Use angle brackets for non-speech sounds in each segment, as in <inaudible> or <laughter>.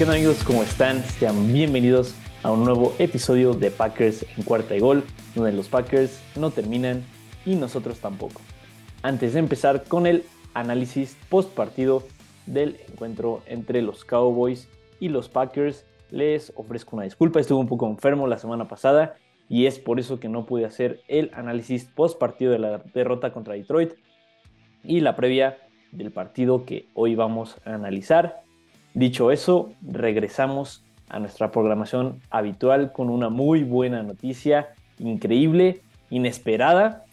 ¿Qué onda amigos? ¿Cómo están? Sean bienvenidos a un nuevo episodio de Packers en cuarta y gol, donde los Packers no terminan y nosotros tampoco. Antes de empezar con el análisis post partido del encuentro entre los Cowboys y los Packers, les ofrezco una disculpa, estuve un poco enfermo la semana pasada y es por eso que no pude hacer el análisis post partido de la derrota contra Detroit y la previa del partido que hoy vamos a analizar. Dicho eso, regresamos a nuestra programación habitual con una muy buena noticia, increíble, inesperada,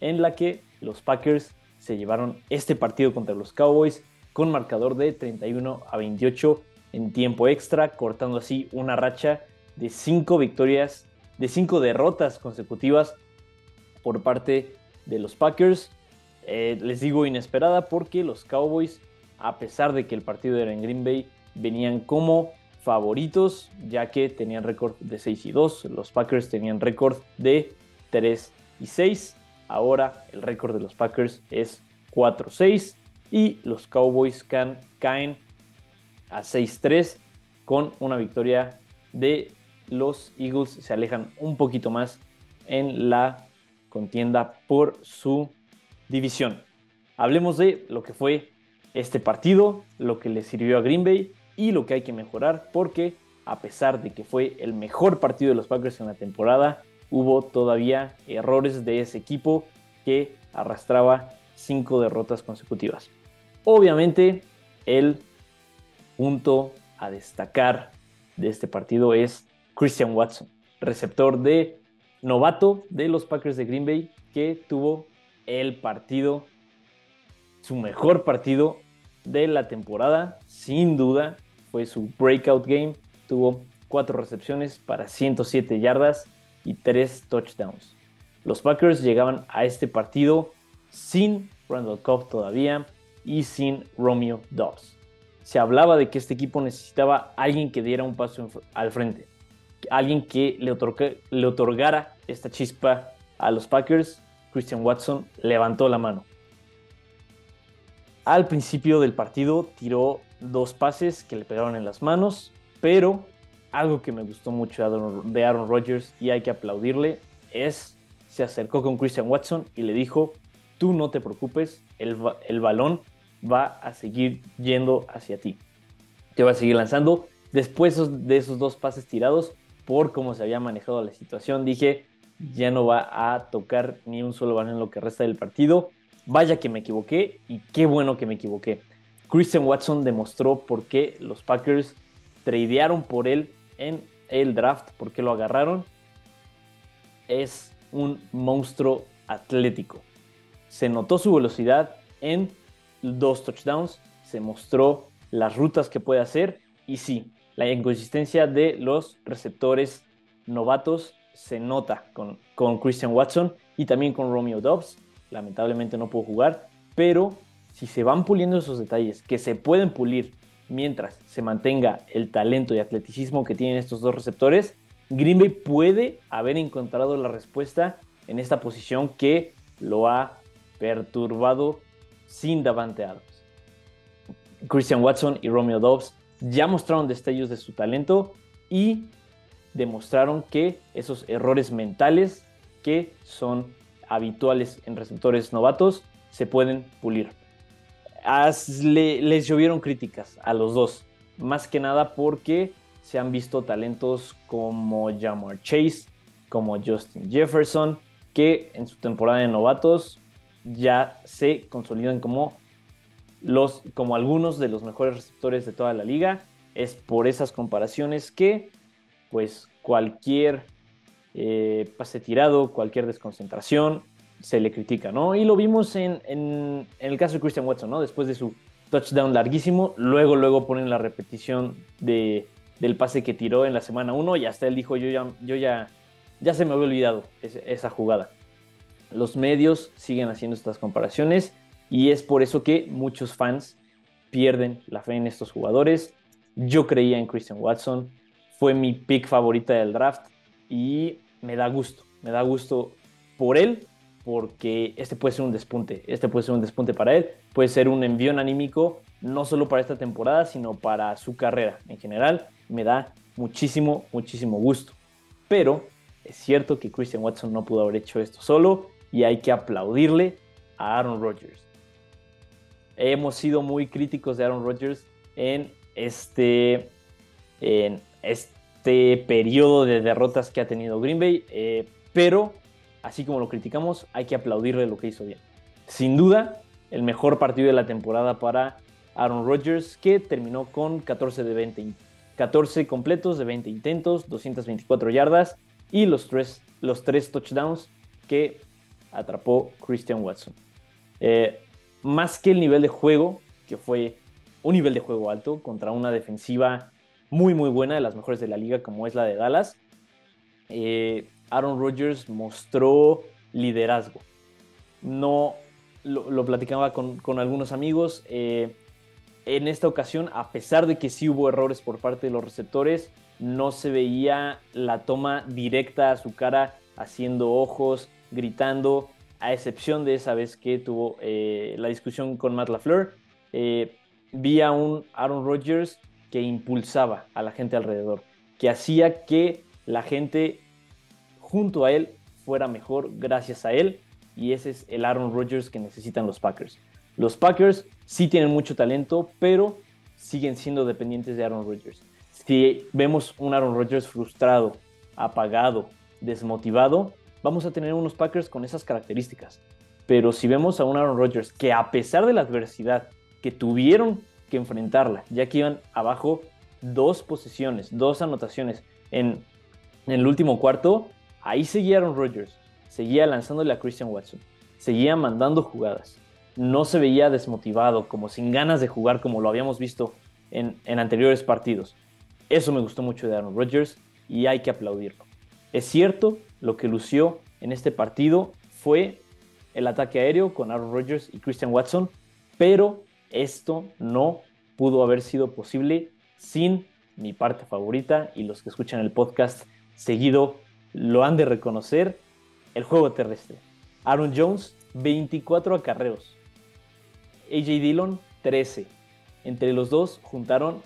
en la que los Packers se llevaron este partido contra los Cowboys con marcador de 31 a 28 en tiempo extra, cortando así una racha de cinco victorias, de cinco derrotas consecutivas por parte de los Packers. Eh, les digo inesperada porque los Cowboys a pesar de que el partido era en Green Bay, venían como favoritos, ya que tenían récord de 6 y 2. Los Packers tenían récord de 3 y 6. Ahora el récord de los Packers es 4-6 y los Cowboys can, caen a 6-3 con una victoria de los Eagles. Se alejan un poquito más en la contienda por su división. Hablemos de lo que fue este partido, lo que le sirvió a Green Bay y lo que hay que mejorar, porque a pesar de que fue el mejor partido de los Packers en la temporada, hubo todavía errores de ese equipo que arrastraba cinco derrotas consecutivas. Obviamente, el punto a destacar de este partido es Christian Watson, receptor de novato de los Packers de Green Bay, que tuvo el partido, su mejor partido de la temporada, sin duda, fue su breakout game. Tuvo cuatro recepciones para 107 yardas y tres touchdowns. Los Packers llegaban a este partido sin Randall Cobb todavía y sin Romeo Dobbs. Se hablaba de que este equipo necesitaba alguien que diera un paso al frente, alguien que le, le otorgara esta chispa a los Packers. Christian Watson levantó la mano. Al principio del partido tiró dos pases que le pegaron en las manos, pero algo que me gustó mucho de Aaron Rodgers y hay que aplaudirle es se acercó con Christian Watson y le dijo, tú no te preocupes, el, el balón va a seguir yendo hacia ti. Te va a seguir lanzando. Después de esos dos pases tirados, por cómo se había manejado la situación, dije, ya no va a tocar ni un solo balón en lo que resta del partido. Vaya que me equivoqué y qué bueno que me equivoqué. Christian Watson demostró por qué los Packers tradearon por él en el draft, por qué lo agarraron. Es un monstruo atlético. Se notó su velocidad en dos touchdowns, se mostró las rutas que puede hacer y sí, la inconsistencia de los receptores novatos se nota con, Christian Watson y también con Romeo Dobbs lamentablemente no puedo jugar, pero si se van puliendo esos detalles que se pueden pulir mientras se mantenga el talento y atleticismo que tienen estos dos receptores, Green Bay puede haber encontrado la respuesta en esta posición que lo ha perturbado sin Davante Adams. Christian Watson y Romeo Dobbs ya mostraron destellos de su talento y demostraron que esos errores mentales que son habituales en receptores novatos se pueden pulir. les llovieron críticas a los dos, más que nada porque se han visto talentos como Jamar Chase, como Justin Jefferson, que en su temporada de novatos ya se consolidan como, los, como algunos de los mejores receptores de toda la liga. Es por esas comparaciones que pues cualquier eh, pase tirado, cualquier desconcentración, se le critica, ¿no? Y lo vimos en, el caso de Christian Watson, ¿no? Después de su touchdown larguísimo, luego, luego ponen la repetición de, del pase que tiró en la semana 1 y hasta él dijo, yo ya, yo ya, ya se me había olvidado esa jugada. Los medios siguen haciendo estas comparaciones y es por eso que muchos fans pierden la fe en estos jugadores. Yo creía en Christian Watson, fue mi pick favorita del draft y me da gusto, me da gusto por él porque este puede ser un despunte, este puede ser un despunte para él, puede ser un envío anímico no solo para esta temporada, sino para su carrera en general. Me da muchísimo, muchísimo gusto. Pero es cierto que Christian Watson no pudo haber hecho esto solo y hay que aplaudirle a Aaron Rodgers. Hemos sido muy críticos de Aaron Rodgers en este, en este periodo de derrotas que ha tenido Green Bay, eh, pero así como lo criticamos, hay que aplaudirle lo que hizo bien. Sin duda, el mejor partido de la temporada para Aaron Rodgers, que terminó con 14 de 20, 14 completos de 20 intentos, 224 yardas y los tres, los tres touchdowns que atrapó Christian Watson. Eh, más que el nivel de juego, que fue un nivel de juego alto contra una defensiva muy muy buena, de las mejores de la liga como es la de Dallas, eh, Aaron Rodgers mostró liderazgo. No lo, platicaba con, algunos amigos. Eh, en esta ocasión, a pesar de que sí hubo errores por parte de los receptores, no se veía la toma directa a su cara, haciendo ojos, gritando, a excepción de esa vez que tuvo eh, la discusión con Matt LaFleur. Vi a un Aaron Rodgers que impulsaba a la gente alrededor, que hacía que la gente junto a él fuera mejor gracias a él, y ese es el Aaron Rodgers que necesitan los Packers. Los Packers sí tienen mucho talento, pero siguen siendo dependientes de Aaron Rodgers. Si vemos un Aaron Rodgers frustrado, apagado, desmotivado, vamos a tener unos Packers con esas características. Pero si vemos a un Aaron Rodgers que a pesar de la adversidad que tuvieron enfrentarla, ya que iban abajo dos posiciones, dos anotaciones en, el último cuarto, ahí seguía Aaron Rodgers, seguía lanzándole a Christian Watson, seguía mandando jugadas, no se veía desmotivado, como sin ganas de jugar como lo habíamos visto en, anteriores partidos. Eso me gustó mucho de Aaron Rodgers y hay que aplaudirlo. Es cierto, lo que lució en este partido fue el ataque aéreo con Aaron Rodgers y Christian Watson, pero esto no pudo haber sido posible sin mi parte favorita y los que escuchan el podcast seguido lo han de reconocer, el juego terrestre. Aaron Jones, 24 acarreos, AJ Dillon 13. Entre los dos juntaron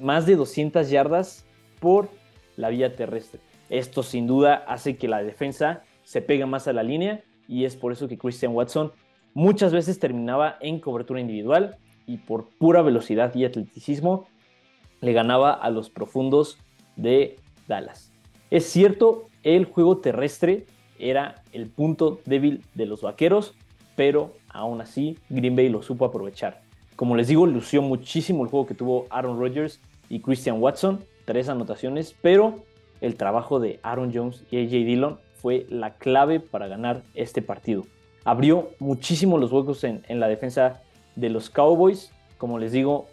más de 200 yardas por la vía terrestre. Esto sin duda hace que la defensa se pegue más a la línea y es por eso que Christian Watson muchas veces terminaba en cobertura individual y por pura velocidad y atleticismo le ganaba a los profundos de Dallas. Es cierto, el juego terrestre era el punto débil de los vaqueros, pero aún así Green Bay lo supo aprovechar. Como les digo, lució muchísimo el juego que tuvo Aaron Rodgers y Christian Watson, tres anotaciones, pero el trabajo de Aaron Jones y AJ Dillon fue la clave para ganar este partido. Abrió muchísimo los huecos en, la defensa de los Cowboys. Como les digo,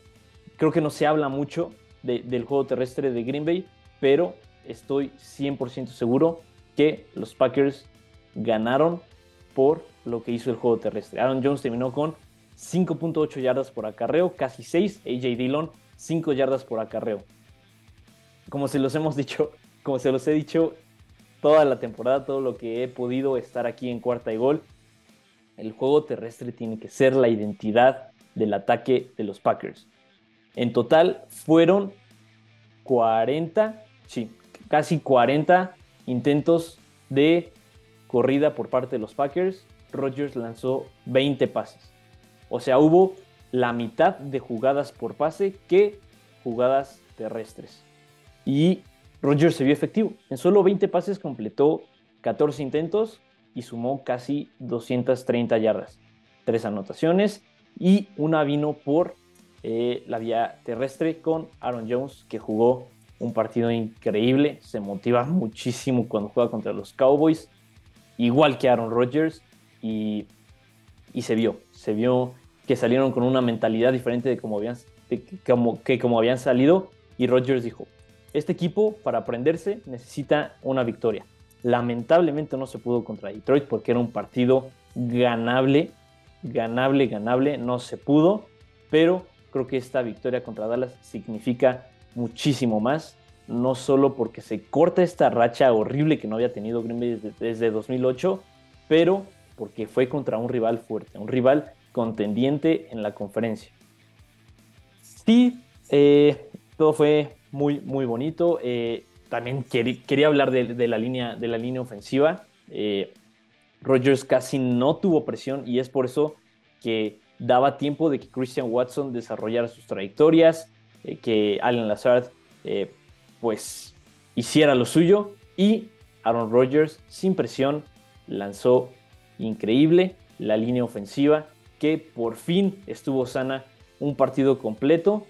creo que no se habla mucho del juego terrestre de Green Bay, pero estoy 100% seguro que los Packers ganaron por lo que hizo el juego terrestre. Aaron Jones terminó con 5.8 yardas por acarreo, casi 6. AJ Dillon, 5 yardas por acarreo. Como se los hemos dicho, como se los he dicho toda la temporada, todo lo que he podido estar aquí en cuarta y gol, el juego terrestre tiene que ser la identidad del ataque de los Packers. En total fueron 40, sí, casi 40 intentos de corrida por parte de los Packers, Rodgers lanzó 20 pases. O sea, hubo la mitad de jugadas por pase que jugadas terrestres. Y Rodgers se vio efectivo. En solo 20 pases completó 14 intentos y sumó casi 230 yardas. Tres anotaciones y una vino por eh, la vía terrestre con Aaron Jones, que jugó un partido increíble. Se motiva <laughs> muchísimo cuando juega contra los Cowboys igual que Aaron Rodgers, y, se vio, se vio que salieron con una mentalidad diferente de como habían, como, que como habían salido, y Rodgers dijo, este equipo para aprenderse necesita una victoria. Lamentablemente no se pudo contra Detroit porque era un partido ganable, ganable, ganable, no se pudo, pero creo que esta victoria contra Dallas significa muchísimo más no solo porque se corta esta racha horrible que no había tenido Green Bay desde, 2008, pero porque fue contra un rival fuerte, un rival contendiente en la conferencia. Sí, eh, todo fue muy, muy bonito. Eh, también quería hablar de, la línea, de la línea ofensiva. Eh, Rodgers casi no tuvo presión y es por eso que daba tiempo de que Christian Watson desarrollara sus trayectorias, que Allen Lazard pues hiciera lo suyo y Aaron Rodgers sin presión lanzó increíble la línea ofensiva que por fin estuvo sana un partido completo,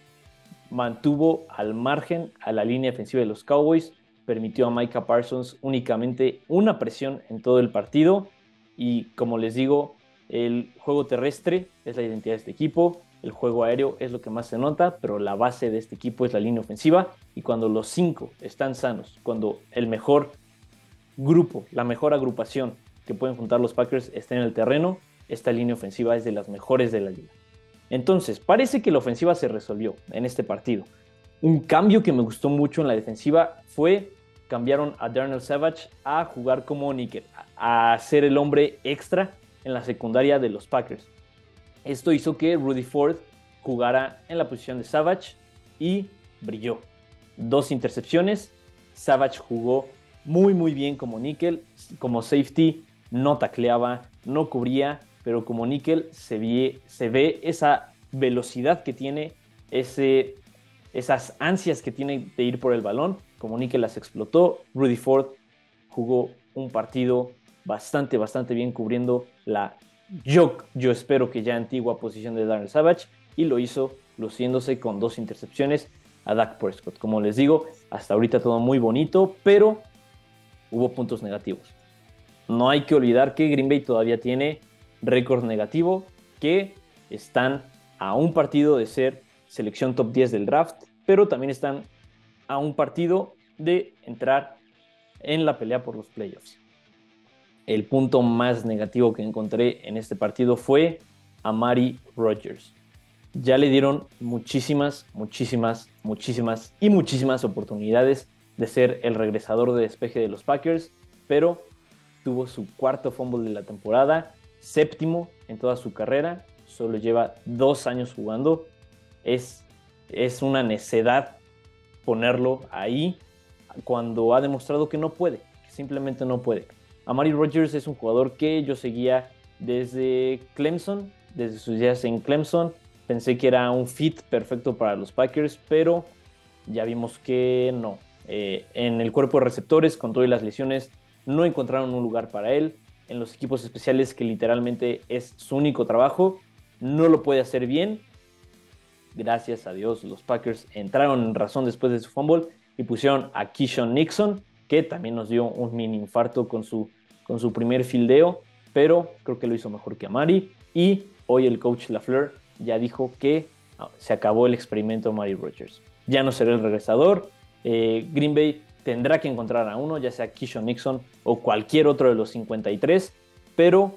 mantuvo al margen a la línea ofensiva de los Cowboys, permitió a Micah Parsons únicamente una presión en todo el partido y como les digo, el juego terrestre es la identidad de este equipo, el juego aéreo es lo que más se nota, pero la base de este equipo es la línea ofensiva y cuando los cinco están sanos, cuando el mejor grupo, la mejor agrupación que pueden juntar los Packers está en el terreno, esta línea ofensiva es de las mejores de la liga. Entonces, parece que la ofensiva se resolvió en este partido. Un cambio que me gustó mucho en la defensiva fue cambiaron a Darnell Savage a jugar como níquel, a ser el hombre extra en la secundaria de los Packers. Esto hizo que Rudy Ford jugara en la posición de Savage y brilló. Dos intercepciones. Savage jugó muy muy bien como níquel, como safety, no tacleaba, no cubría, pero como níquel se ve, esa velocidad que tiene, ese, esas ansias que tiene de ir por el balón, como níquel las explotó. Rudy Ford jugó un partido bastante, bastante bien cubriendo la, yo, yo espero que ya antigua posición de Darren Savage, y lo hizo luciéndose con dos intercepciones a Dak Prescott. Como les digo, hasta ahorita todo muy bonito, pero hubo puntos negativos. No hay que olvidar que Green Bay todavía tiene récord negativo, que están a un partido de ser selección top 10 del draft, pero también están a un partido de entrar en la pelea por los playoffs. El punto más negativo que encontré en este partido fue a Mari Rogers. Ya le dieron muchísimas, muchísimas, muchísimas y muchísimas oportunidades de ser el regresador de despeje de los Packers, pero tuvo su cuarto fumble de la temporada, séptimo en toda su carrera, solo lleva dos años jugando. Es, es una necedad ponerlo ahí cuando ha demostrado que no puede, que simplemente no puede. Amari Rogers es un jugador que yo seguía desde Clemson, desde sus días en Clemson. Pensé que era un fit perfecto para los Packers, pero ya vimos que no. Eh, en el cuerpo de receptores, con todas las lesiones, no encontraron un lugar para él. En los equipos especiales, que literalmente es su único trabajo, no lo puede hacer bien. Gracias a Dios, los Packers entraron en razón después de su fumble y pusieron a Kishon Nixon, que también nos dio un mini infarto con su, con su primer fildeo, pero creo que lo hizo mejor que Amari. Y hoy el coach LaFleur ya dijo que ah, se acabó el experimento Amari Rogers. Ya no será el regresador. Eh, Green Bay tendrá que encontrar a uno, ya sea Kishon Nixon o cualquier otro de los 53, pero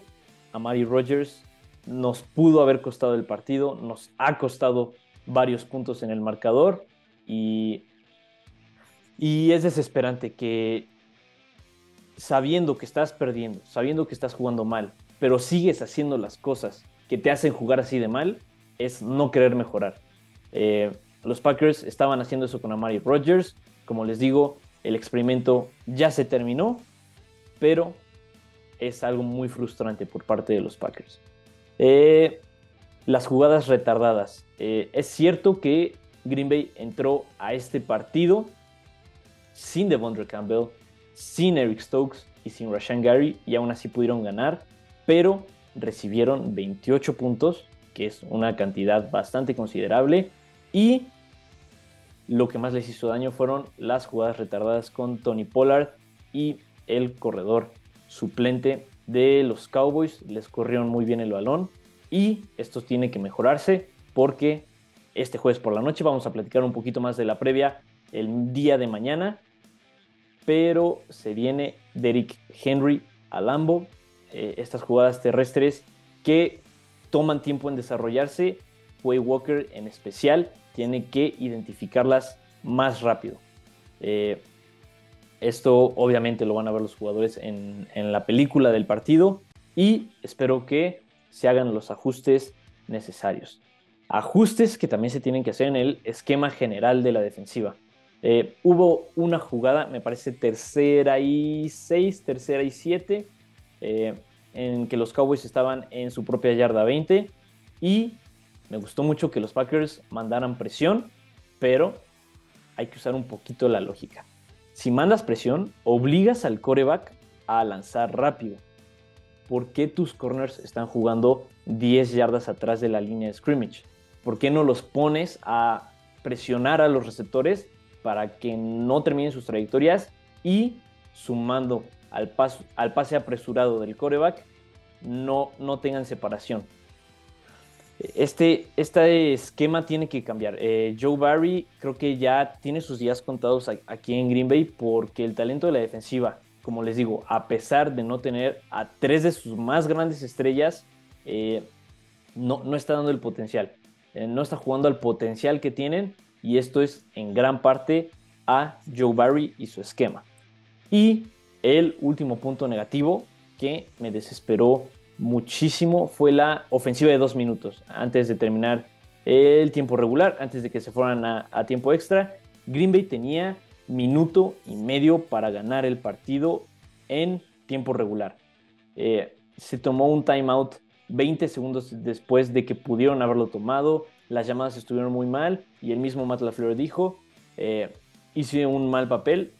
a Rogers nos pudo haber costado el partido, nos ha costado varios puntos en el marcador y, y es desesperante que sabiendo que estás perdiendo, sabiendo que estás jugando mal, pero sigues haciendo las cosas que te hacen jugar así de mal, es no querer mejorar. Eh, los Packers estaban haciendo eso con Amari Rogers. Como les digo, el experimento ya se terminó, pero es algo muy frustrante por parte de los Packers. Eh, las jugadas retardadas. Eh, es cierto que Green Bay entró a este partido sin Devondre Campbell, sin Eric Stokes y sin Rashan Gary y aún así pudieron ganar, pero recibieron 28 puntos, que es una cantidad bastante considerable, y lo que más les hizo daño fueron las jugadas retardadas con Tony Pollard y el corredor suplente de los Cowboys. Les corrieron muy bien el balón y esto tiene que mejorarse porque este jueves por la noche vamos a platicar un poquito más de la previa el día de mañana. Pero se viene Derrick Henry a Lambo. Eh, estas jugadas terrestres que toman tiempo en desarrollarse. Way Walker en especial tiene que identificarlas más rápido. Eh, esto obviamente lo van a ver los jugadores en, la película del partido, y espero que se hagan los ajustes necesarios. Ajustes que también se tienen que hacer en el esquema general de la defensiva. Eh, hubo una jugada, me parece tercera y seis, tercera y siete, eh, en que los Cowboys estaban en su propia yarda 20 y me gustó mucho que los Packers mandaran presión, pero hay que usar un poquito la lógica. Si mandas presión, obligas al coreback a lanzar rápido. ¿Por qué tus corners están jugando 10 yardas atrás de la línea de scrimmage? ¿Por qué no los pones a presionar a los receptores para que no terminen sus trayectorias y sumando al, pase apresurado del coreback no, no tengan separación? Este, este esquema tiene que cambiar. Eh, Joe Barry creo que ya tiene sus días contados aquí en Green Bay porque el talento de la defensiva, como les digo, a pesar de no tener a tres de sus más grandes estrellas, eh, no, no, está dando el potencial. Eh, no está jugando al potencial que tienen y esto es en gran parte a Joe Barry y su esquema. Y el último punto negativo que me desesperó muchísimo fue la ofensiva de dos minutos antes de terminar el tiempo regular, antes de que se fueran a, tiempo extra. Green Bay tenía minuto y medio para ganar el partido en tiempo regular. Eh, se tomó un timeout 20 segundos después de que pudieron haberlo tomado. Las llamadas estuvieron muy mal y el mismo Matt LaFleur dijo, eh, hice un mal papel.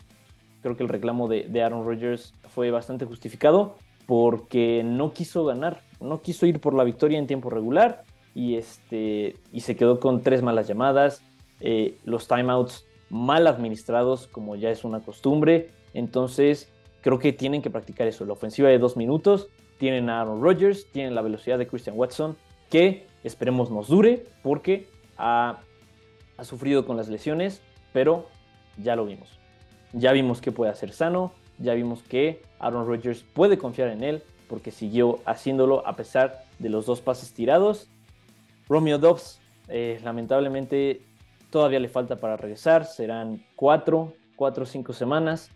Creo que el reclamo de, de Aaron Rodgers fue bastante justificado porque no quiso ganar, no quiso ir por la victoria en tiempo regular y, este, y se quedó con tres malas llamadas, eh, los timeouts mal administrados como ya es una costumbre, entonces creo que tienen que practicar eso, la ofensiva de dos minutos, tienen a Aaron Rodgers, tienen la velocidad de Christian Watson, que esperemos nos dure porque ha, ha sufrido con las lesiones, pero ya lo vimos. Ya vimos que puede hacer sano, ya vimos que Aaron Rodgers puede confiar en él porque siguió haciéndolo a pesar de los dos pases tirados. Romeo Dobbs, eh, lamentablemente, todavía le falta para regresar. Serán cuatro, cuatro o cinco semanas.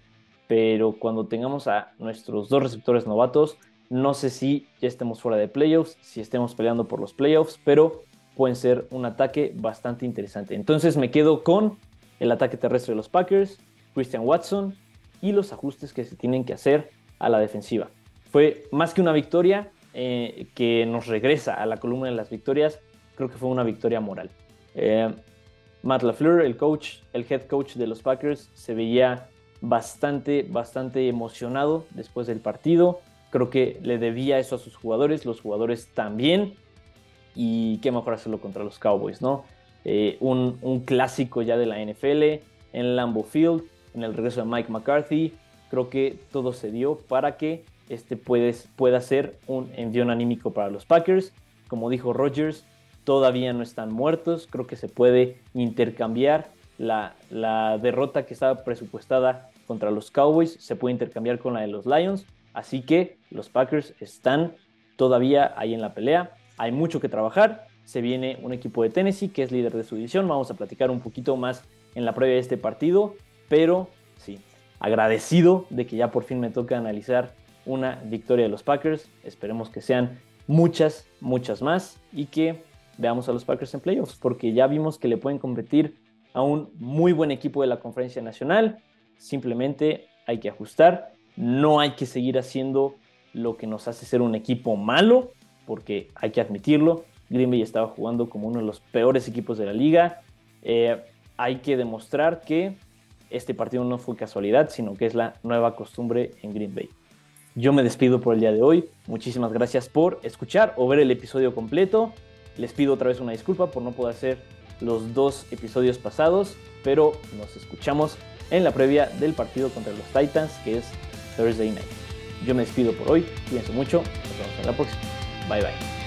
Pero cuando tengamos a nuestros dos receptores novatos, no sé si ya estemos fuera de playoffs, si estemos peleando por los playoffs, pero pueden ser un ataque bastante interesante. Entonces me quedo con el ataque terrestre de los Packers, Christian Watson, y los ajustes que se tienen que hacer a la defensiva. Fue más que una victoria eh, que nos regresa a la columna de las victorias, creo que fue una victoria moral. Eh, Matt LaFleur, el coach, el head coach de los Packers, se veía bastante, bastante emocionado después del partido. Creo que le debía eso a sus jugadores, los jugadores también. Y qué mejor hacerlo contra los Cowboys, ¿no? Eh, un, un, clásico ya de la NFL en Lambeau Field en el regreso de Mike McCarthy. Creo que todo se dio para que este pueda ser un envío anímico para los Packers. Como dijo Rogers, todavía no están muertos. Creo que se puede intercambiar la, la derrota que estaba presupuestada contra los Cowboys. Se puede intercambiar con la de los Lions. Así que los Packers están todavía ahí en la pelea. Hay mucho que trabajar. Se viene un equipo de Tennessee que es líder de su división. Vamos a platicar un poquito más en la previa de este partido pero sí, agradecido de que ya por fin me toca analizar una victoria de los Packers. Esperemos que sean muchas, muchas más y que veamos a los Packers en playoffs, porque ya vimos que le pueden competir a un muy buen equipo de la conferencia nacional. Simplemente hay que ajustar, no hay que seguir haciendo lo que nos hace ser un equipo malo, porque hay que admitirlo, Green Bay estaba jugando como uno de los peores equipos de la liga. Eh, hay que demostrar que este partido no fue casualidad, sino que es la nueva costumbre en Green Bay. Yo me despido por el día de hoy. Muchísimas gracias por escuchar o ver el episodio completo. Les pido otra vez una disculpa por no poder hacer los dos episodios pasados, pero nos escuchamos en la previa del partido contra los Titans, que es Thursday Night. Yo me despido por hoy, cuídense mucho, nos vemos en la próxima. Bye bye.